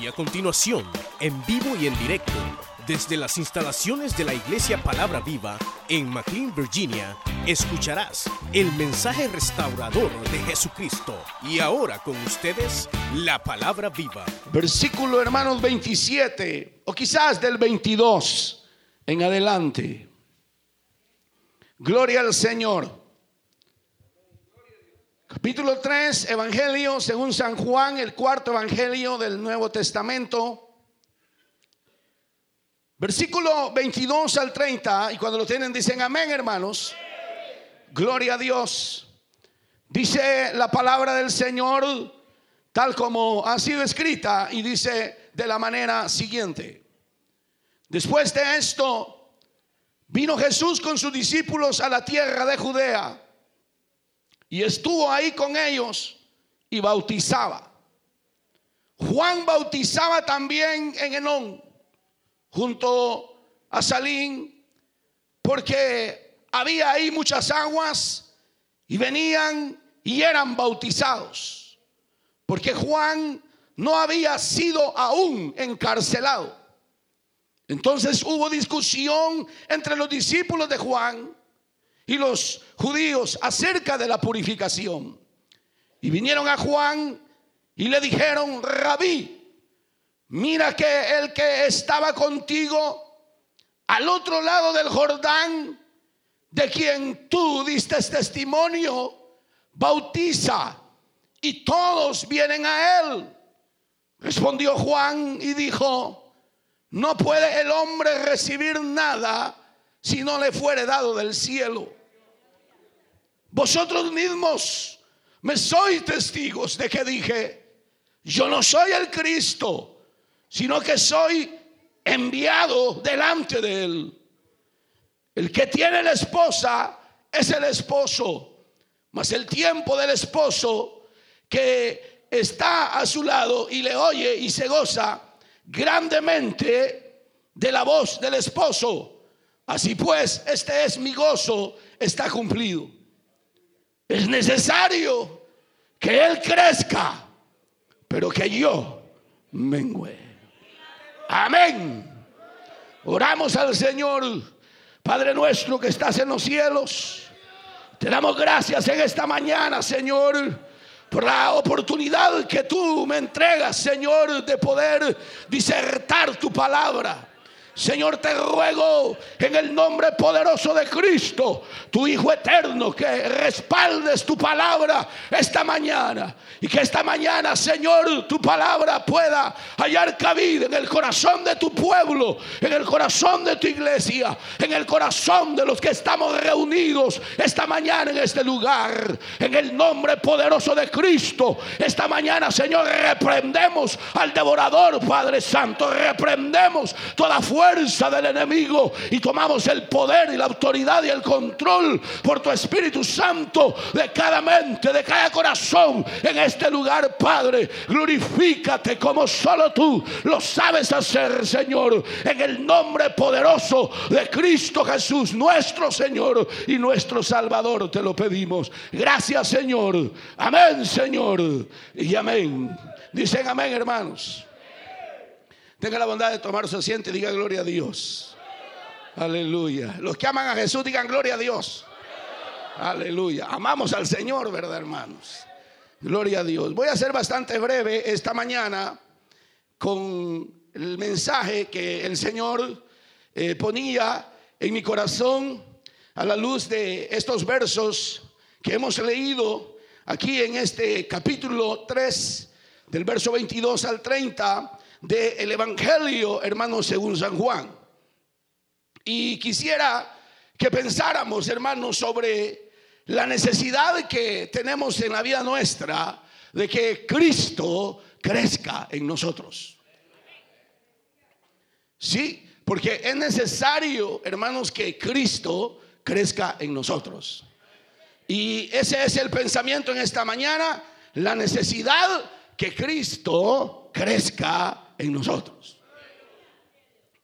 Y a continuación, en vivo y en directo, desde las instalaciones de la Iglesia Palabra Viva en McLean, Virginia, escucharás el mensaje restaurador de Jesucristo. Y ahora con ustedes, la Palabra Viva. Versículo hermanos 27 o quizás del 22 en adelante. Gloria al Señor. Capítulo 3, Evangelio según San Juan, el cuarto Evangelio del Nuevo Testamento. Versículo 22 al 30, y cuando lo tienen dicen amén hermanos. Gloria a Dios. Dice la palabra del Señor tal como ha sido escrita y dice de la manera siguiente. Después de esto, vino Jesús con sus discípulos a la tierra de Judea y estuvo ahí con ellos y bautizaba. Juan bautizaba también en Enón, junto a Salín, porque había ahí muchas aguas y venían y eran bautizados, porque Juan no había sido aún encarcelado. Entonces hubo discusión entre los discípulos de Juan y los judíos acerca de la purificación. Y vinieron a Juan y le dijeron, rabí, mira que el que estaba contigo al otro lado del Jordán, de quien tú diste testimonio, bautiza y todos vienen a él. Respondió Juan y dijo, no puede el hombre recibir nada si no le fuere dado del cielo. Vosotros mismos me sois testigos de que dije, yo no soy el Cristo, sino que soy enviado delante de él. El que tiene la esposa es el esposo, mas el tiempo del esposo que está a su lado y le oye y se goza grandemente de la voz del esposo. Así pues, este es mi gozo, está cumplido. Es necesario que Él crezca, pero que yo mengüe. Amén. Oramos al Señor, Padre nuestro que estás en los cielos. Te damos gracias en esta mañana, Señor, por la oportunidad que tú me entregas, Señor, de poder disertar tu palabra. Señor, te ruego en el nombre poderoso de Cristo, tu Hijo eterno, que respaldes tu palabra esta mañana. Y que esta mañana, Señor, tu palabra pueda hallar cabida en el corazón de tu pueblo, en el corazón de tu iglesia, en el corazón de los que estamos reunidos esta mañana en este lugar. En el nombre poderoso de Cristo, esta mañana, Señor, reprendemos al devorador, Padre Santo. Reprendemos toda fuerza del enemigo y tomamos el poder y la autoridad y el control por tu Espíritu Santo de cada mente, de cada corazón en este lugar, Padre. Glorifícate como solo tú lo sabes hacer, Señor, en el nombre poderoso de Cristo Jesús, nuestro Señor y nuestro Salvador, te lo pedimos. Gracias, Señor. Amén, Señor. Y amén. Dicen amén, hermanos. Tenga la bondad de tomar su asiento y diga gloria a Dios. Aleluya. Los que aman a Jesús digan gloria a Dios. Aleluya. Amamos al Señor, ¿verdad, hermanos? Gloria a Dios. Voy a ser bastante breve esta mañana con el mensaje que el Señor eh, ponía en mi corazón a la luz de estos versos que hemos leído aquí en este capítulo 3, del verso 22 al 30 del Evangelio, hermanos, según San Juan. Y quisiera que pensáramos, hermanos, sobre la necesidad que tenemos en la vida nuestra de que Cristo crezca en nosotros. Sí, porque es necesario, hermanos, que Cristo crezca en nosotros. Y ese es el pensamiento en esta mañana, la necesidad que Cristo crezca en nosotros.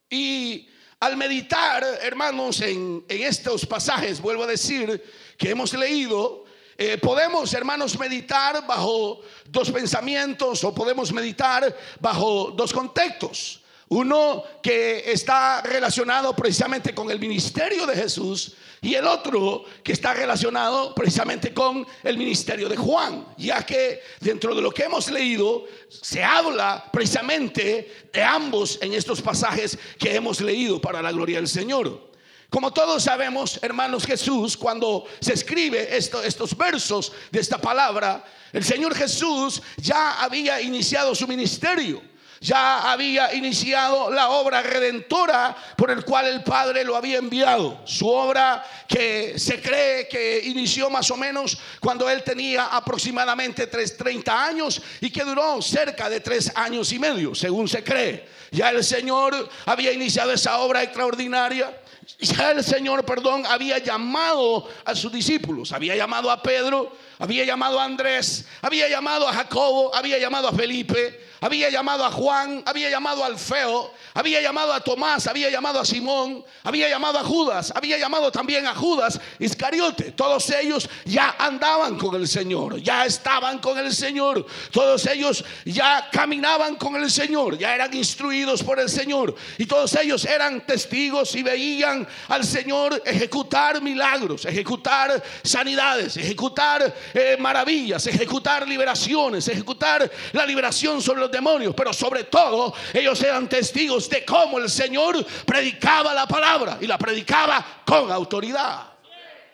Y al meditar, hermanos, en, estos pasajes, vuelvo a decir, que hemos leído, eh, podemos, hermanos, meditar bajo dos pensamientos o podemos meditar bajo dos contextos. Uno que está relacionado precisamente con el ministerio de Jesús y el otro que está relacionado precisamente con el ministerio de Juan, ya que dentro de lo que hemos leído se habla precisamente de ambos en estos pasajes que hemos leído para la gloria del Señor. Como todos sabemos, hermanos Jesús, cuando se escribe estos versos de esta palabra, el Señor Jesús ya había iniciado su ministerio ya había iniciado la obra redentora por el cual el Padre lo había enviado. Su obra que se cree que inició más o menos cuando él tenía aproximadamente 30 años y que duró cerca de tres años y medio, según se cree. Ya el Señor había iniciado esa obra extraordinaria. Ya el Señor, perdón, había llamado a sus discípulos, había llamado a Pedro, había llamado a Andrés, había llamado a Jacobo, había llamado a Felipe, había llamado a Juan, había llamado al Feo, había llamado a Tomás, había llamado a Simón, había llamado a Judas, había llamado también a Judas Iscariote. Todos ellos ya andaban con el Señor, ya estaban con el Señor. Todos ellos ya caminaban con el Señor, ya eran instruidos por el Señor. Y todos ellos eran testigos y veían al Señor ejecutar milagros, ejecutar sanidades, ejecutar eh, maravillas, ejecutar liberaciones, ejecutar la liberación sobre los demonios, pero sobre todo ellos eran testigos de cómo el Señor predicaba la palabra y la predicaba con autoridad.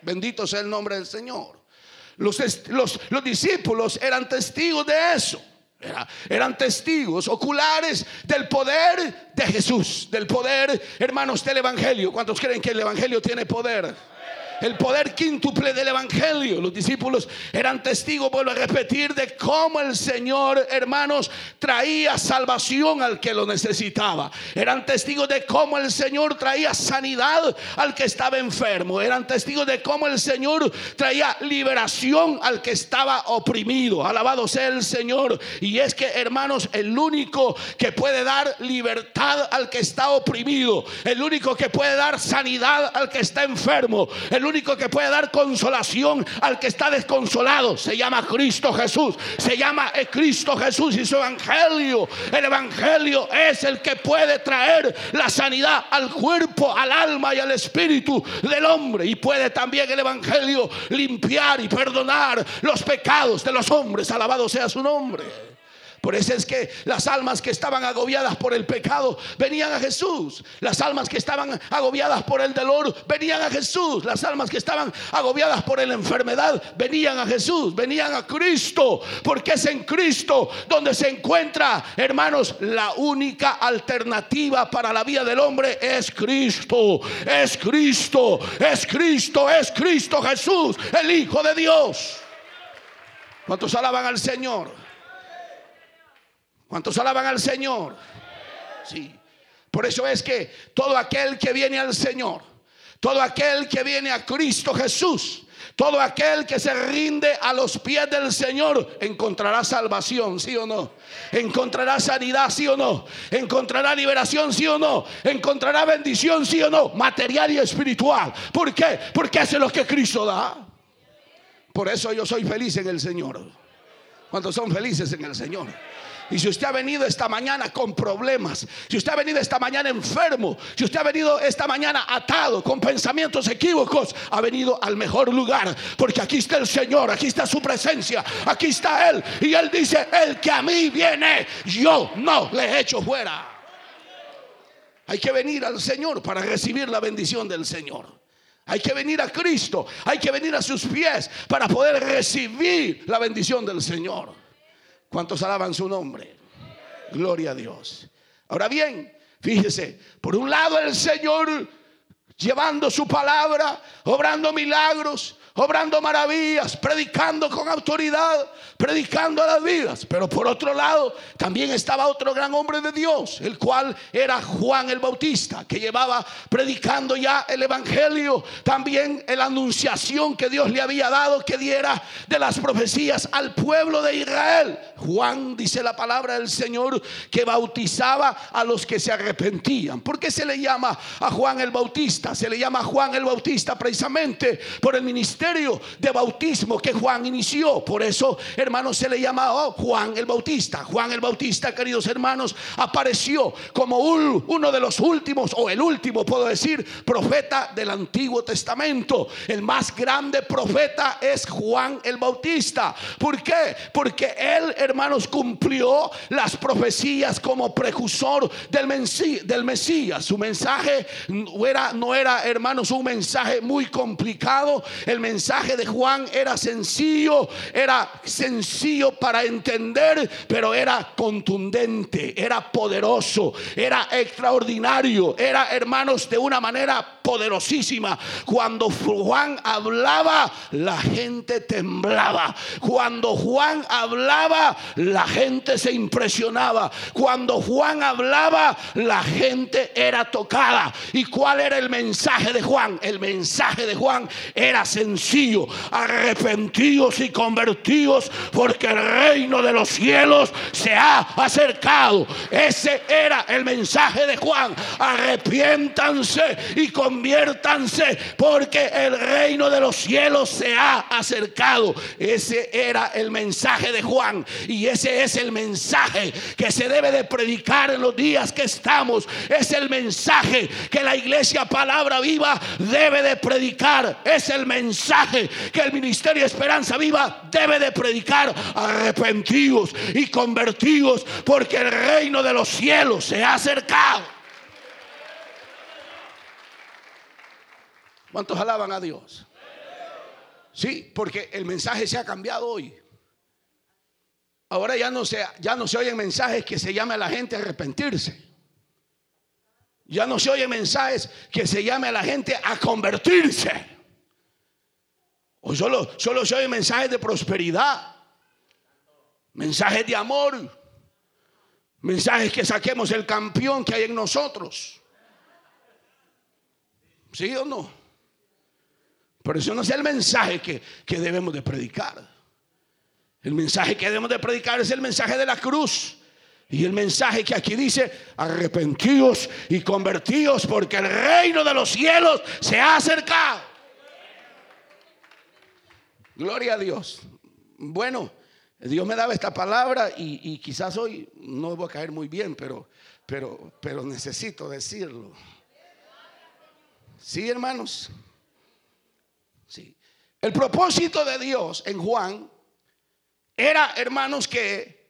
Bendito sea el nombre del Señor. Los, los, los discípulos eran testigos de eso. eran testigos oculares del poder de Jesús, del poder, hermanos, del Evangelio. ¿Cuántos creen que el Evangelio tiene poder? El poder quíntuple del Evangelio. Los discípulos eran testigos, vuelvo a repetir, de cómo el Señor, hermanos, traía salvación al que lo necesitaba. Eran testigos de cómo el Señor traía sanidad al que estaba enfermo. Eran testigos de cómo el Señor traía liberación al que estaba oprimido. Alabado sea el Señor. Y es que, hermanos, el único que puede dar libertad al que está oprimido, el único que puede dar sanidad al que está enfermo, el único que puede dar consolación al que está desconsolado se llama Cristo Jesús. Se llama Cristo Jesús y su evangelio. El evangelio es el que puede traer la sanidad al cuerpo, al alma y al espíritu del hombre. Y puede también el evangelio limpiar y perdonar los pecados de los hombres. Alabado sea su nombre. Por eso es que las almas que estaban agobiadas por el pecado venían a Jesús. Las almas que estaban agobiadas por el dolor venían a Jesús. Las almas que estaban agobiadas por la enfermedad venían a Jesús, venían a Cristo. Porque es en Cristo donde se encuentra, hermanos, la única alternativa para la vida del hombre es Cristo. Es Cristo, es Cristo, es Cristo Jesús, el Hijo de Dios. ¿Cuántos alaban al Señor? ¿Cuántos alaban al Señor? Sí. Por eso es que todo aquel que viene al Señor, todo aquel que viene a Cristo Jesús, todo aquel que se rinde a los pies del Señor encontrará salvación, sí o no. Encontrará sanidad, sí o no. Encontrará liberación, sí o no. Encontrará bendición, sí o no. Material y espiritual. ¿Por qué? Porque hace lo que Cristo da. Por eso yo soy feliz en el Señor. ¿Cuántos son felices en el Señor? Y si usted ha venido esta mañana con problemas, si usted ha venido esta mañana enfermo, si usted ha venido esta mañana atado con pensamientos equívocos, ha venido al mejor lugar. Porque aquí está el Señor, aquí está su presencia, aquí está Él. Y Él dice, el que a mí viene, yo no le echo fuera. Hay que venir al Señor para recibir la bendición del Señor. Hay que venir a Cristo, hay que venir a sus pies para poder recibir la bendición del Señor. ¿Cuántos alaban su nombre? Gloria a Dios. Ahora bien, fíjese, por un lado el Señor llevando su palabra, obrando milagros, obrando maravillas, predicando con autoridad, predicando a las vidas. Pero por otro lado, también estaba otro gran hombre de Dios, el cual era Juan el Bautista, que llevaba predicando ya el Evangelio, también la anunciación que Dios le había dado que diera de las profecías al pueblo de Israel. Juan, dice la palabra del Señor, que bautizaba a los que se arrepentían. ¿Por qué se le llama a Juan el Bautista? Se le llama Juan el Bautista precisamente por el ministerio de bautismo que Juan inició. Por eso, hermanos, se le llama oh, Juan el Bautista. Juan el Bautista, queridos hermanos, apareció como uno de los últimos, o el último, puedo decir, profeta del Antiguo Testamento. El más grande profeta es Juan el Bautista. ¿Por qué? Porque él, hermanos, cumplió las profecías como precursor del, del Mesías. Su mensaje no era, no era, hermanos, un mensaje muy complicado. El mensaje de Juan era sencillo, era sencillo para entender, pero era contundente, era poderoso, era extraordinario, era, hermanos, de una manera poderosísima. Cuando Juan hablaba, la gente temblaba. Cuando Juan hablaba, la gente se impresionaba. Cuando Juan hablaba, la gente era tocada. ¿Y cuál era el mensaje de Juan? El mensaje de Juan era sencillo. Arrepentidos y convertidos porque el reino de los cielos se ha acercado. Ese era el mensaje de Juan. Arrepiéntanse y conviértanse porque el reino de los cielos se ha acercado. Ese era el mensaje de Juan y ese es el mensaje que se debe de predicar en los días que estamos. Es el mensaje que la iglesia palabra viva debe de predicar. Es el mensaje que el ministerio Esperanza Viva debe de predicar. Arrepentidos y convertidos porque el reino de los cielos se ha acercado. ¿Cuántos alaban a Dios? Sí, porque el mensaje se ha cambiado hoy. Ahora ya no se, ya no se oyen mensajes que se llame a la gente a arrepentirse. Ya no se oyen mensajes que se llame a la gente a convertirse. O solo, solo se oyen mensajes de prosperidad. Mensajes de amor. Mensajes que saquemos el campeón que hay en nosotros. ¿Sí o no? Por eso no es el mensaje que, que debemos de predicar. El mensaje que debemos de predicar es el mensaje de la cruz. Y el mensaje que aquí dice, arrepentidos y convertidos porque el reino de los cielos se ha acercado. Gloria a Dios. Bueno, Dios me daba esta palabra y, quizás hoy no voy a caer muy bien, pero, pero, pero necesito decirlo. Sí, hermanos. Sí. El propósito de Dios en Juan era, hermanos, que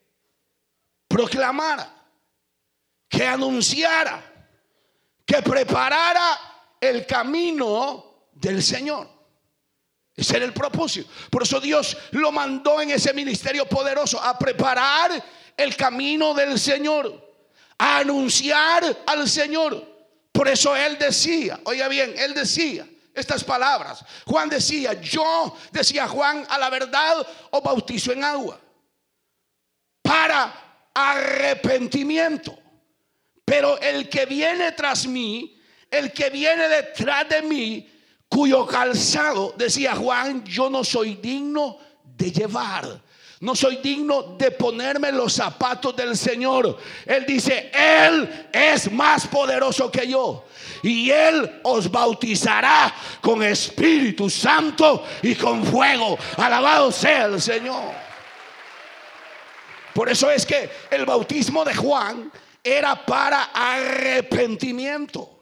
proclamara, que anunciara, que preparara el camino del Señor. Ese era el propósito. Por eso Dios lo mandó en ese ministerio poderoso a preparar el camino del Señor, a anunciar al Señor. Por eso Él decía, oiga bien, Él decía estas palabras. Juan decía, yo, decía Juan, a la verdad os bautizo en agua para arrepentimiento. Pero el que viene tras mí, el que viene detrás de mí, cuyo calzado, decía Juan, yo no soy digno de llevar. No soy digno de ponerme los zapatos del Señor. Él dice, Él es más poderoso que yo. Y Él os bautizará con Espíritu Santo y con fuego. Alabado sea el Señor. Por eso es que el bautismo de Juan era para arrepentimiento.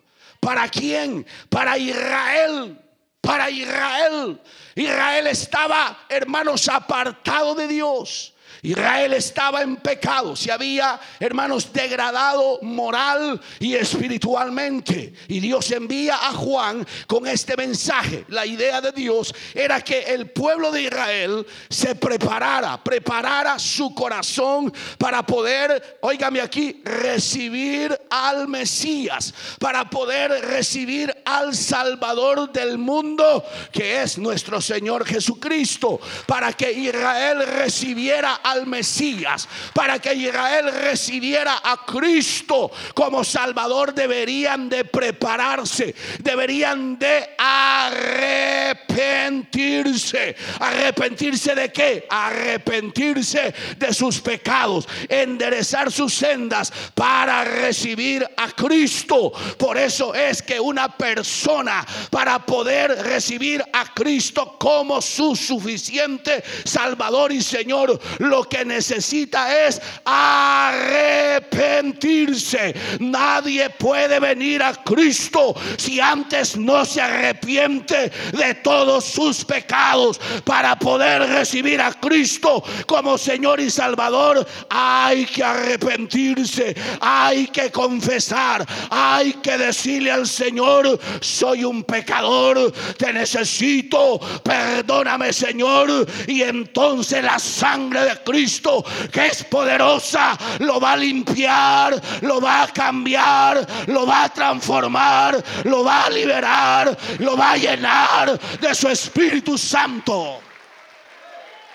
¿Para quién? Para Israel. Para Israel. Israel estaba, hermanos, apartado de Dios. Israel estaba en pecado, se había, hermanos, degradado moral y espiritualmente. Y Dios envía a Juan con este mensaje. La idea de Dios era que el pueblo de Israel se preparara, preparara su corazón para poder, óigame aquí, recibir al Mesías, para poder recibir al Salvador del mundo, que es nuestro Señor Jesucristo, para que Israel recibiera al Mesías, para que Israel recibiera a Cristo como Salvador, deberían de prepararse, deberían de arrepentirse. ¿Arrepentirse de qué? Arrepentirse de sus pecados, enderezar sus sendas para recibir a Cristo. Por eso es que una persona para poder recibir a Cristo como su suficiente Salvador y Señor, lo que necesita es arrepentirse. Nadie puede venir a Cristo si antes no se arrepiente de todos sus pecados. Para poder recibir a Cristo como Señor y Salvador, hay que arrepentirse, hay que confesar, hay que decirle al Señor, soy un pecador, te necesito, perdóname Señor. Y entonces la sangre de Cristo, que es poderosa, lo va a limpiar, lo va a cambiar, lo va a transformar, lo va a liberar, lo va a llenar de su Espíritu Santo.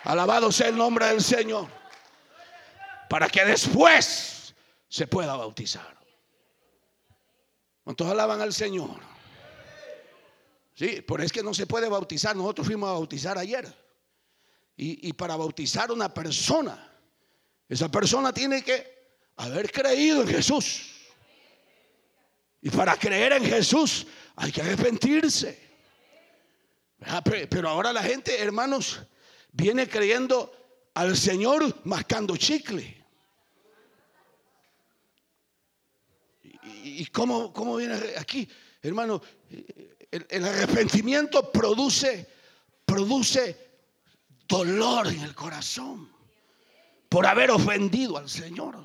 Alabado sea el nombre del Señor. Para que después se pueda bautizar. ¿Cuántos alaban al Señor? Sí, por es que no se puede bautizar. Nosotros fuimos a bautizar ayer. Y, para bautizar a una persona, esa persona tiene que haber creído en Jesús. Y para creer en Jesús hay que arrepentirse. Pero ahora la gente, hermanos, viene creyendo al Señor mascando chicle. ¿Y cómo, cómo viene aquí? Hermano, el, el, arrepentimiento produce, produce dolor en el corazón por haber ofendido al Señor.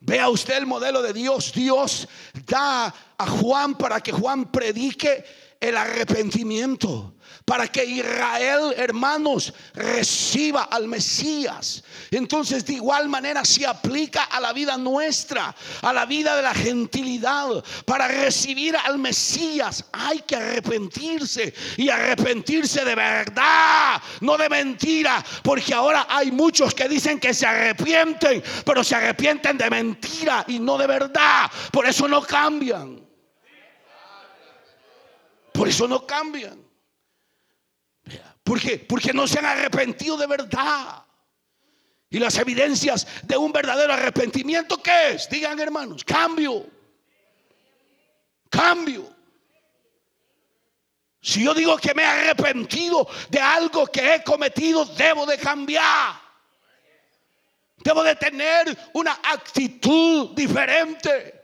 Vea usted el modelo de Dios. Dios da a Juan para que Juan predique el arrepentimiento para que Israel, hermanos, reciba al Mesías. Entonces, de igual manera se aplica a la vida nuestra, a la vida de la gentilidad. Para recibir al Mesías hay que arrepentirse y arrepentirse de verdad, no de mentira, porque ahora hay muchos que dicen que se arrepienten, pero se arrepienten de mentira y no de verdad. Por eso no cambian. Por eso no cambian. ¿Por qué? Porque no se han arrepentido de verdad. Y las evidencias de un verdadero arrepentimiento, ¿qué es? Digan hermanos, cambio. Cambio. Si yo digo que me he arrepentido de algo que he cometido, debo de cambiar. Debo de tener una actitud diferente.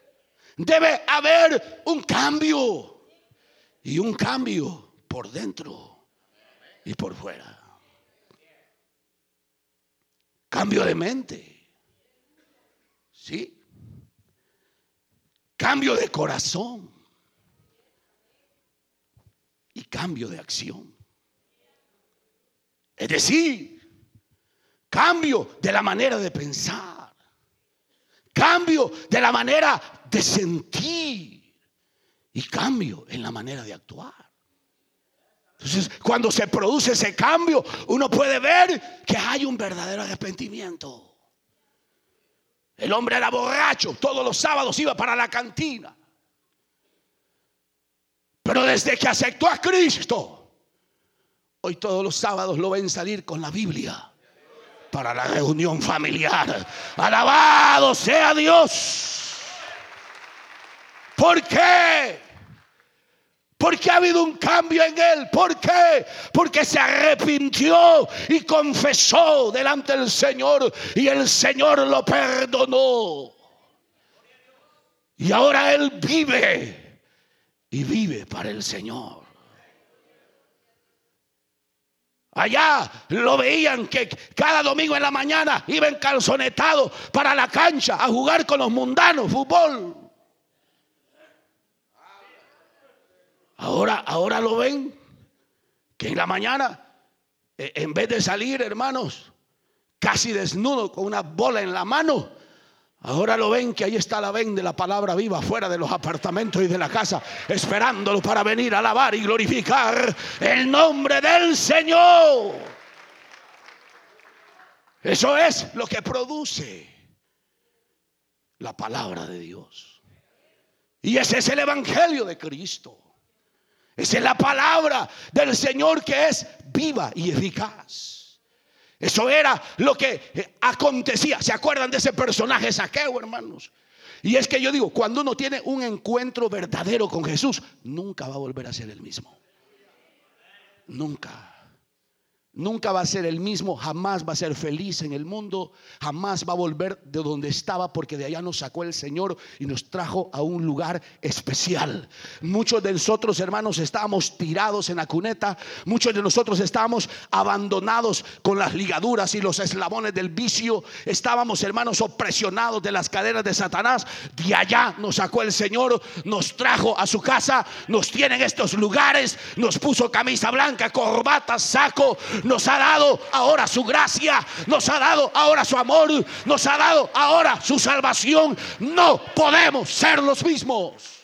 Debe haber un cambio. Y un cambio por dentro y por fuera. Cambio de mente. ¿Sí? Cambio de corazón. Y cambio de acción. Es decir, cambio de la manera de pensar. Cambio de la manera de sentir. Y cambio en la manera de actuar. Entonces, cuando se produce ese cambio, uno puede ver que hay un verdadero arrepentimiento. El hombre era borracho, todos los sábados iba para la cantina. Pero desde que aceptó a Cristo, hoy todos los sábados lo ven salir con la Biblia para la reunión familiar. Alabado sea Dios. ¿Por qué? Porque ha habido un cambio en él. ¿Por qué? Porque se arrepintió y confesó delante del Señor y el Señor lo perdonó. Y ahora él vive y vive para el Señor. Allá lo veían que cada domingo en la mañana iba encalzonetado para la cancha a jugar con los mundanos, fútbol. Ahora, ahora lo ven que en la mañana, e, en vez de salir, hermanos, casi desnudo con una bola en la mano, ahora lo ven que ahí está la ven de la palabra viva fuera de los apartamentos y de la casa, esperándolo para venir a alabar y glorificar el nombre del Señor. Eso es lo que produce la palabra de Dios. Y ese es el Evangelio de Cristo. Esa es la palabra del Señor que es viva y eficaz. Eso era lo que acontecía. ¿Se acuerdan de ese personaje saqueo, hermanos? Y es que yo digo, cuando uno tiene un encuentro verdadero con Jesús, nunca va a volver a ser el mismo. Nunca. Nunca va a ser el mismo, jamás va a ser feliz en el mundo, jamás va a volver de donde estaba porque de allá nos sacó el Señor y nos trajo a un lugar especial. Muchos de nosotros, hermanos, estábamos tirados en la cuneta, muchos de nosotros estábamos abandonados con las ligaduras y los eslabones del vicio, estábamos, hermanos, opresionados de las cadenas de Satanás. De allá nos sacó el Señor, nos trajo a su casa, nos tiene en estos lugares, nos puso camisa blanca, corbata, saco nos ha dado ahora su gracia, nos ha dado ahora su amor, nos ha dado ahora su salvación. No podemos ser los mismos.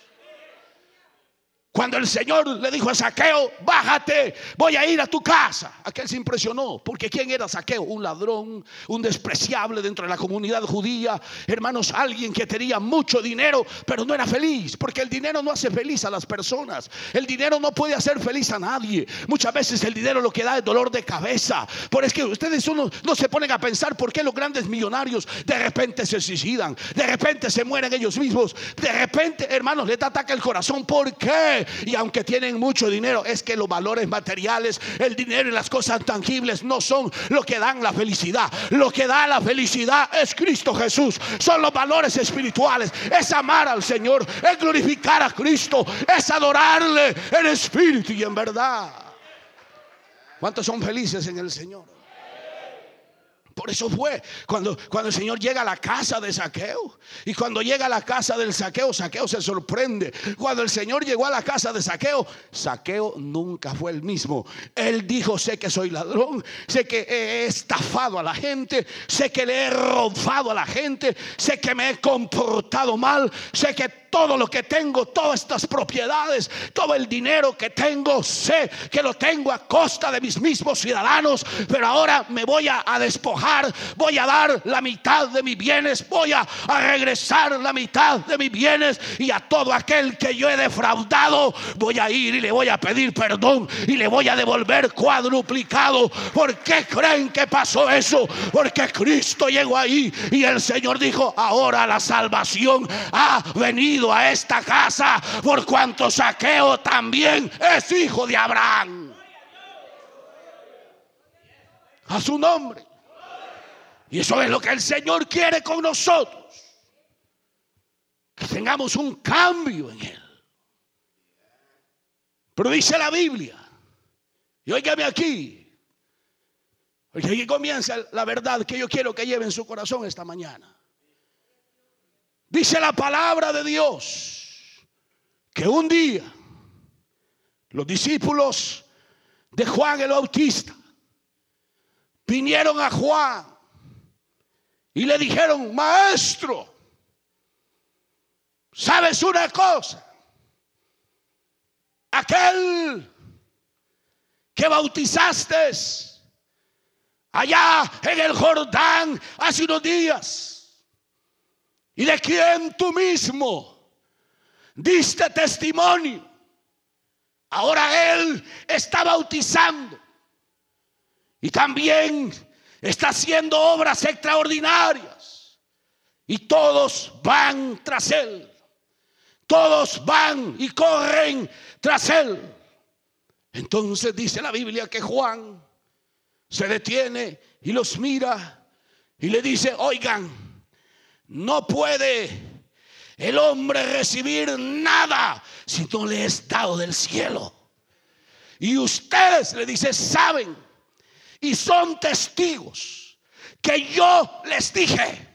Cuando el Señor le dijo a Saqueo, bájate, voy a ir a tu casa. Aquel se impresionó, porque ¿quién era Saqueo? Un ladrón, un despreciable dentro de la comunidad judía. Hermanos, alguien que tenía mucho dinero, pero no era feliz, porque el dinero no hace feliz a las personas. El dinero no puede hacer feliz a nadie. Muchas veces el dinero lo que da es dolor de cabeza. Por es que ustedes uno, no se ponen a pensar por qué los grandes millonarios de repente se suicidan, de repente se mueren ellos mismos, de repente, hermanos, les ataca el corazón. ¿Por qué? Y aunque tienen mucho dinero, es que los valores materiales, el dinero y las cosas tangibles no son lo que dan la felicidad. Lo que da la felicidad es Cristo Jesús. Son los valores espirituales. Es amar al Señor, es glorificar a Cristo, es adorarle en espíritu y en verdad. ¿Cuántos son felices en el Señor? Por eso fue cuando, cuando el Señor llega a la casa de Saqueo. Y cuando llega a la casa del Saqueo, Saqueo se sorprende. Cuando el Señor llegó a la casa de Saqueo, Saqueo nunca fue el mismo. Él dijo, sé que soy ladrón, sé que he estafado a la gente, sé que le he robado a la gente, sé que me he comportado mal, sé que todo lo que tengo, todas estas propiedades, todo el dinero que tengo, sé que lo tengo a costa de mis mismos ciudadanos, pero ahora me voy a, despojar, voy a dar la mitad de mis bienes, voy a, regresar la mitad de mis bienes y a todo aquel que yo he defraudado, voy a ir y le voy a pedir perdón y le voy a devolver cuadruplicado. ¿Por qué creen que pasó eso? Porque Cristo llegó ahí y el Señor dijo, ahora la salvación ha venido a esta casa por cuanto saqueo también es hijo de Abraham. A su nombre. Y eso es lo que el Señor quiere con nosotros. Que tengamos un cambio en Él. Pero dice la Biblia, y óigame aquí, porque aquí comienza la verdad que yo quiero que lleve en su corazón esta mañana. Dice la palabra de Dios que un día los discípulos de Juan el Bautista vinieron a Juan y le dijeron, maestro, ¿sabes una cosa? Aquel que bautizaste allá en el Jordán hace unos días y de quien tú mismo diste testimonio. Ahora Él está bautizando y también está haciendo obras extraordinarias. Y todos van tras Él. Todos van y corren tras Él. Entonces dice la Biblia que Juan se detiene y los mira y le dice, oigan, no puede el hombre recibir nada si no le es dado del cielo. Y ustedes, le dice, saben y son testigos que yo les dije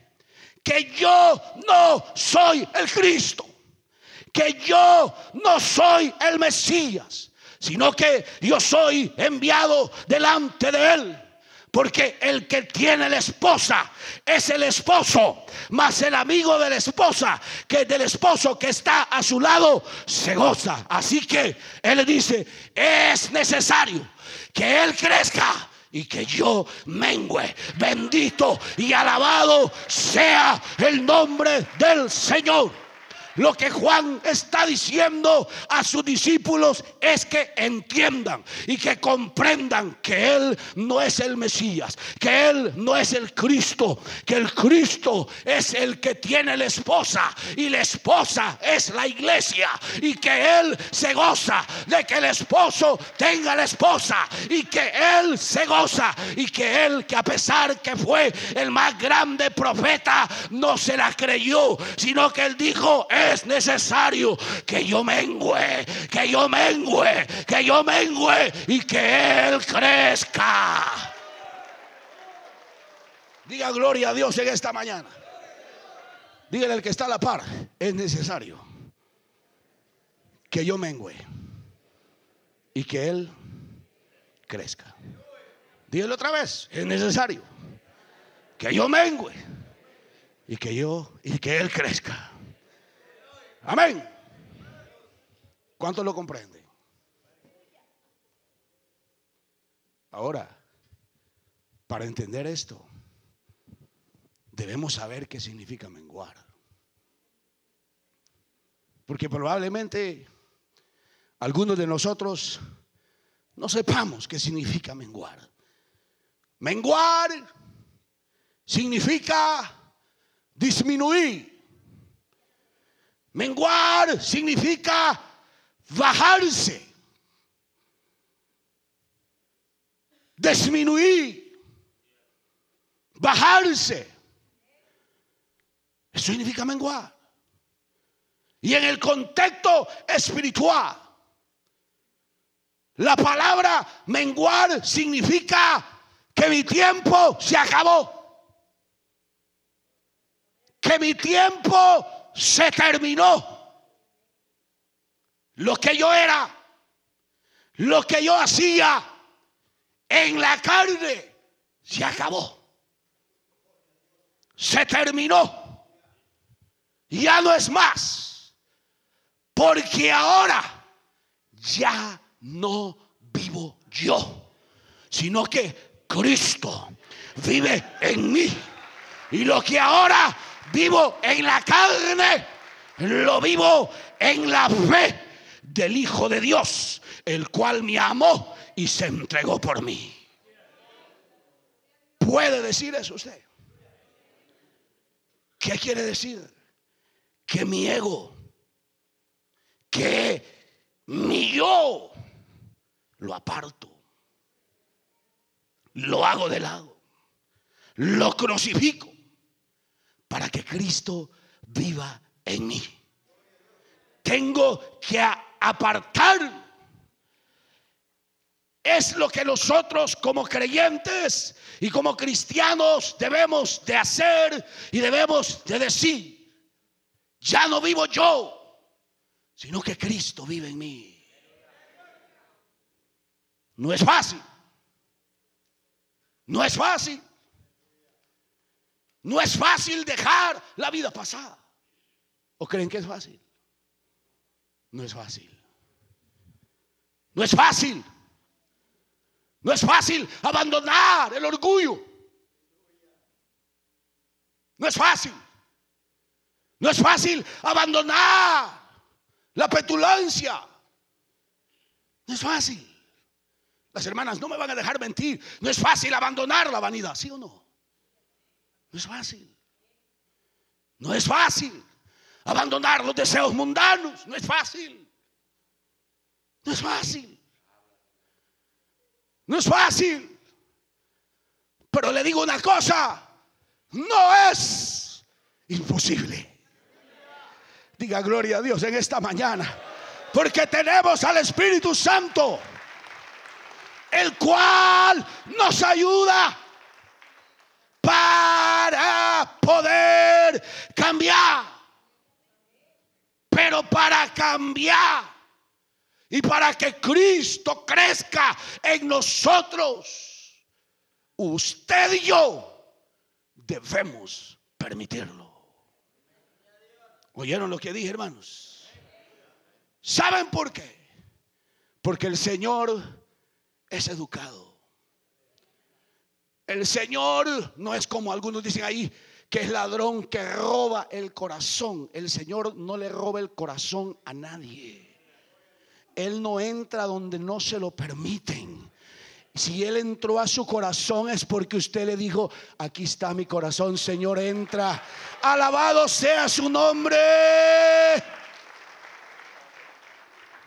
que yo no soy el Cristo, que yo no soy el Mesías, sino que yo soy enviado delante de él. Porque el que tiene la esposa es el esposo, más el amigo de la esposa, que del esposo que está a su lado, se goza. Así que él le dice, es necesario que él crezca y que yo mengüe. Bendito y alabado sea el nombre del Señor. Lo que Juan está diciendo a sus discípulos es que entiendan y que comprendan que Él no es el Mesías, que Él no es el Cristo, que el Cristo es el que tiene la esposa y la esposa es la iglesia y que Él se goza de que el esposo tenga la esposa y que Él se goza y que Él que a pesar que fue el más grande profeta no se la creyó, sino que Él dijo, es necesario que yo mengüe, que yo mengüe, que yo mengüe y que Él crezca. Diga gloria a Dios en esta mañana. Dígale al que está a la par, es necesario que yo mengüe y que Él crezca. Dígale otra vez, es necesario que yo mengüe y que yo y que Él crezca. Amén. ¿Cuántos lo comprenden? Ahora, para entender esto, debemos saber qué significa menguar. Porque probablemente algunos de nosotros no sepamos qué significa menguar. Menguar significa disminuir. Menguar significa bajarse, disminuir, bajarse. Eso significa menguar. Y en el contexto espiritual, la palabra menguar significa que mi tiempo se acabó. Que mi tiempo se terminó. Lo que yo era, lo que yo hacía en la carne, se acabó. Se terminó. Ya no es más. Porque ahora ya no vivo yo, sino que Cristo vive en mí. Y lo que ahora vivo en la carne, lo vivo en la fe del Hijo de Dios, el cual me amó y se entregó por mí. ¿Puede decir eso usted? ¿Qué quiere decir? Que mi ego, que mi yo, lo aparto, lo hago de lado, lo crucifico para que Cristo viva en mí. Tengo que apartar. Es lo que nosotros como creyentes y como cristianos debemos de hacer y debemos de decir. Ya no vivo yo, sino que Cristo vive en mí. No es fácil. No es fácil. No es fácil dejar la vida pasada. ¿O creen que es fácil? No es fácil. No es fácil. No es fácil abandonar el orgullo. No es fácil. No es fácil abandonar la petulancia. No es fácil. Las hermanas no me van a dejar mentir. No es fácil abandonar la vanidad, ¿sí o no? No es fácil. No es fácil. Abandonar los deseos mundanos. No es fácil. No es fácil. No es fácil. Pero le digo una cosa. No es imposible. Diga gloria a Dios en esta mañana. Porque tenemos al Espíritu Santo. El cual nos ayuda para poder cambiar. Pero para cambiar y para que Cristo crezca en nosotros, usted y yo debemos permitirlo. ¿Oyeron lo que dije, hermanos? ¿Saben por qué? Porque el Señor es educado. El Señor no es como algunos dicen ahí, que es ladrón que roba el corazón. El Señor no le roba el corazón a nadie. Él no entra donde no se lo permiten. Si Él entró a su corazón es porque usted le dijo, aquí está mi corazón, Señor, entra. Alabado sea su nombre.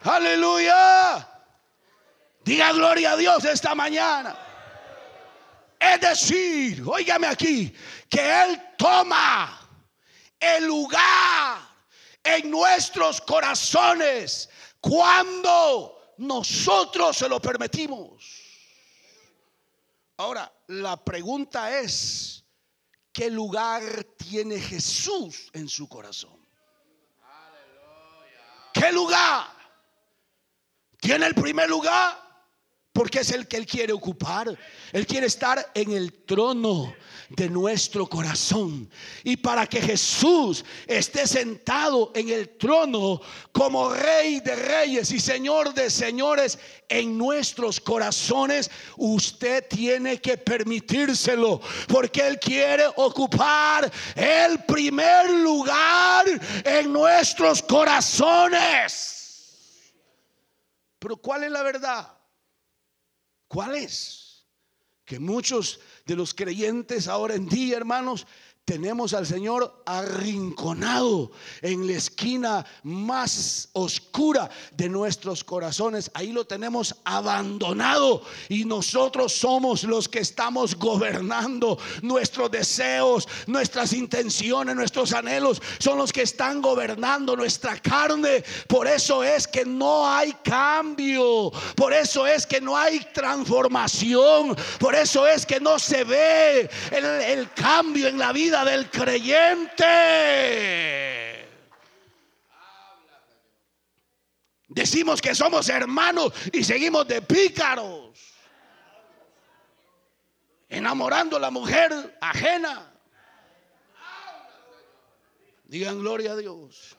Aleluya. Diga gloria a Dios esta mañana. Es decir, óigame aquí, que Él toma el lugar en nuestros corazones cuando nosotros se lo permitimos. Ahora, la pregunta es, ¿qué lugar tiene Jesús en su corazón? ¿Qué lugar? ¿Tiene el primer lugar? Porque es el que Él quiere ocupar. Él quiere estar en el trono de nuestro corazón. Y para que Jesús esté sentado en el trono como Rey de Reyes y Señor de Señores en nuestros corazones, usted tiene que permitírselo. Porque Él quiere ocupar el primer lugar en nuestros corazones. Pero ¿cuál es la verdad? ¿Cuál es? Que muchos de los creyentes ahora en día, hermanos, tenemos al Señor arrinconado en la esquina más oscura de nuestros corazones. Ahí lo tenemos abandonado y nosotros somos los que estamos gobernando nuestros deseos, nuestras intenciones, nuestros anhelos. Son los que están gobernando nuestra carne. Por eso es que no hay cambio. Por eso es que no hay transformación. Por eso es que no se ve el, el cambio en la vida del creyente. Decimos que somos hermanos y seguimos de pícaros. Enamorando a la mujer ajena. Digan gloria a Dios.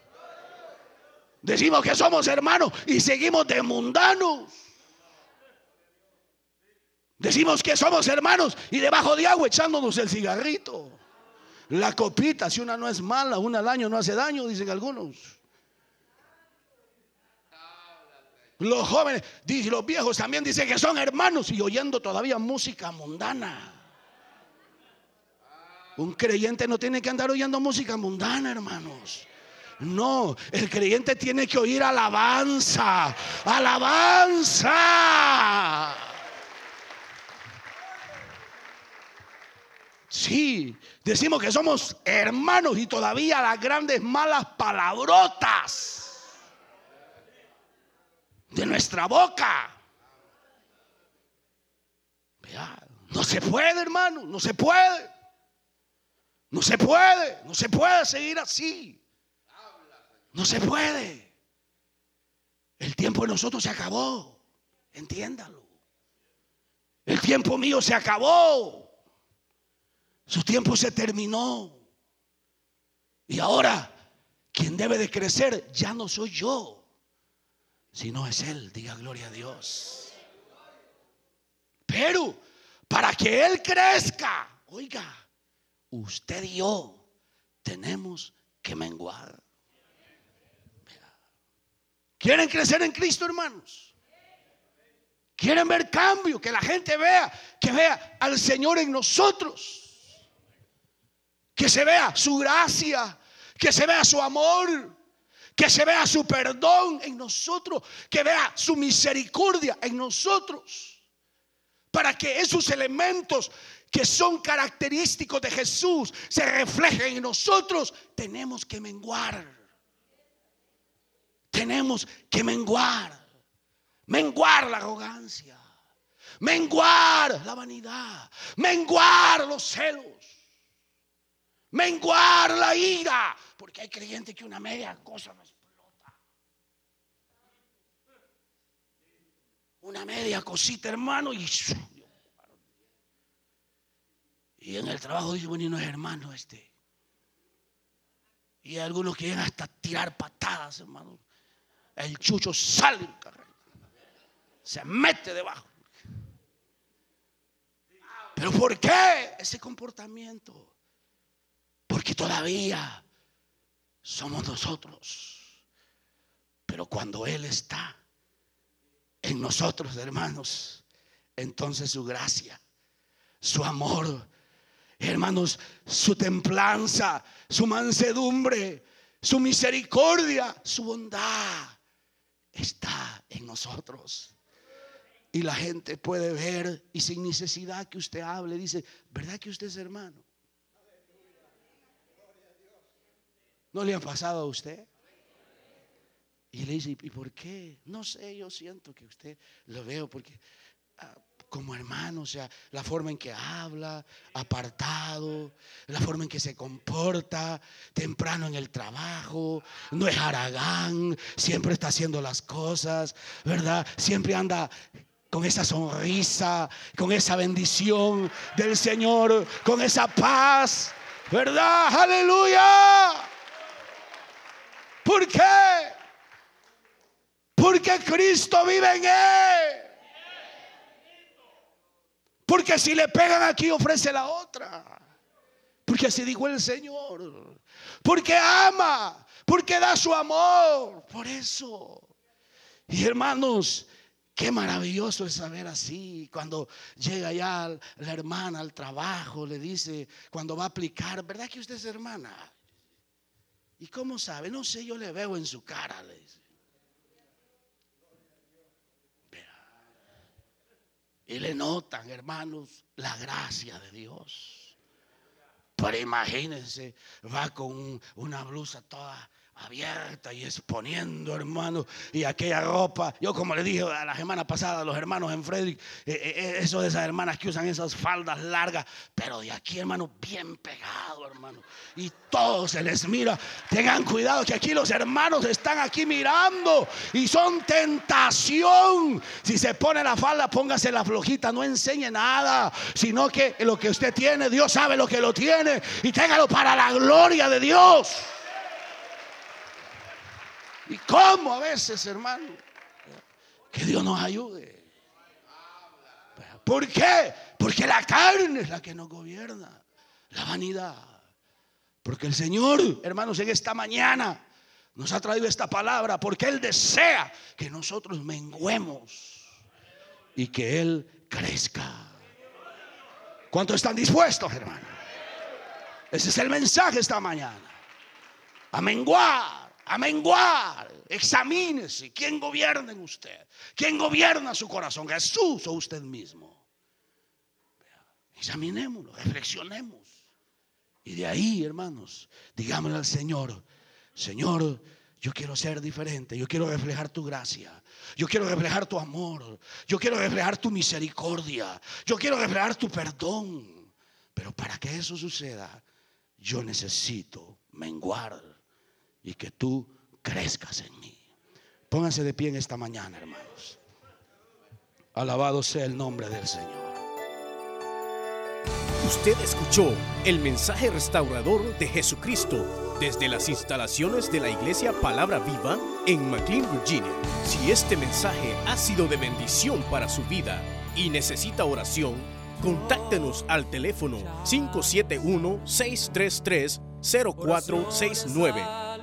Decimos que somos hermanos y seguimos de mundanos. Decimos que somos hermanos y debajo de agua echándonos el cigarrito. La copita, si una no es mala, una al año no hace daño, dicen algunos. Los jóvenes, los viejos también dicen que son hermanos y oyendo todavía música mundana. Un creyente no tiene que andar oyendo música mundana, hermanos. No, el creyente tiene que oír alabanza, alabanza. Sí, decimos que somos hermanos y todavía las grandes malas palabrotas de nuestra boca. no se puede, hermano, no se puede. No se puede, no se puede seguir así. No se puede. El tiempo de nosotros se acabó. Entiéndalo. El tiempo mío se acabó. Su tiempo se terminó. Y ahora, quien debe de crecer ya no soy yo, sino es Él. Diga gloria a Dios. Pero para que Él crezca, oiga, usted y yo tenemos que menguar. ¿Quieren crecer en Cristo, hermanos? ¿Quieren ver cambio? Que la gente vea, que vea al Señor en nosotros que se vea su gracia, que se vea su amor, que se vea su perdón en nosotros, que vea su misericordia en nosotros, para que esos elementos que son característicos de Jesús se reflejen en nosotros, tenemos que menguar. Tenemos que menguar. Menguar la arrogancia. Menguar la vanidad. Menguar los celos menguar la ira. Porque hay creyentes que una media cosa no explota. Una media cosita, hermano, y, y en el trabajo dice, bueno, es hermano este. Y hay algunos que llegan hasta tirar patadas, hermano. El chucho sale Se mete debajo. Pero ¿por qué ese comportamiento? Porque todavía somos nosotros. Pero cuando Él está en nosotros, hermanos, entonces su gracia, su amor, hermanos, su templanza, su mansedumbre, su misericordia, su bondad está en nosotros. Y la gente puede ver y sin necesidad que usted hable, dice, ¿verdad que usted es hermano? ¿No le ha pasado a usted? Y le dice, ¿y por qué? No sé, yo siento que usted lo veo porque ah, como hermano, o sea, la forma en que habla, apartado, la forma en que se comporta, temprano en el trabajo, no es haragán, siempre está haciendo las cosas, ¿verdad? Siempre anda con esa sonrisa, con esa bendición del Señor, con esa paz, ¿verdad? Aleluya. ¿Por qué? Porque Cristo vive en él. Porque si le pegan aquí, ofrece la otra. Porque así dijo el Señor. Porque ama. Porque da su amor. Por eso. Y hermanos, qué maravilloso es saber así. Cuando llega ya la hermana al trabajo, le dice, cuando va a aplicar, ¿verdad que usted es hermana? ¿Y cómo sabe? No sé, yo le veo en su cara, le dice. Y le notan, hermanos, la gracia de Dios. Pero imagínense, va con una blusa toda abierta y exponiendo, hermano, y aquella ropa. Yo como le dije a la semana pasada a los hermanos en Frederick, eh, eh, eh, eso de esas hermanas que usan esas faldas largas, pero de aquí, hermano, bien pegado, hermano. Y todo se les mira. Tengan cuidado que aquí los hermanos están aquí mirando y son tentación. Si se pone la falda, póngase la flojita, no enseñe nada, sino que lo que usted tiene, Dios sabe lo que lo tiene y téngalo para la gloria de Dios. ¿Y cómo a veces, hermano? Que Dios nos ayude. ¿Por qué? Porque la carne es la que nos gobierna. La vanidad. Porque el Señor, hermanos, en esta mañana nos ha traído esta palabra porque Él desea que nosotros menguemos y que Él crezca. ¿Cuántos están dispuestos, hermano? Ese es el mensaje esta mañana. A menguar a menguar. Examínese quién gobierna en usted. ¿Quién gobierna su corazón? Jesús o usted mismo. Examinémoslo, reflexionemos. Y de ahí, hermanos, digámosle al Señor, Señor, yo quiero ser diferente, yo quiero reflejar tu gracia, yo quiero reflejar tu amor, yo quiero reflejar tu misericordia, yo quiero reflejar tu perdón. Pero para que eso suceda, yo necesito menguar y que tú crezcas en mí. Pónganse de pie en esta mañana, hermanos. Alabado sea el nombre del Señor. Usted escuchó el mensaje restaurador de Jesucristo desde las instalaciones de la iglesia Palabra Viva en McLean, Virginia. Si este mensaje ha sido de bendición para su vida y necesita oración, contáctenos al teléfono 571-633-0469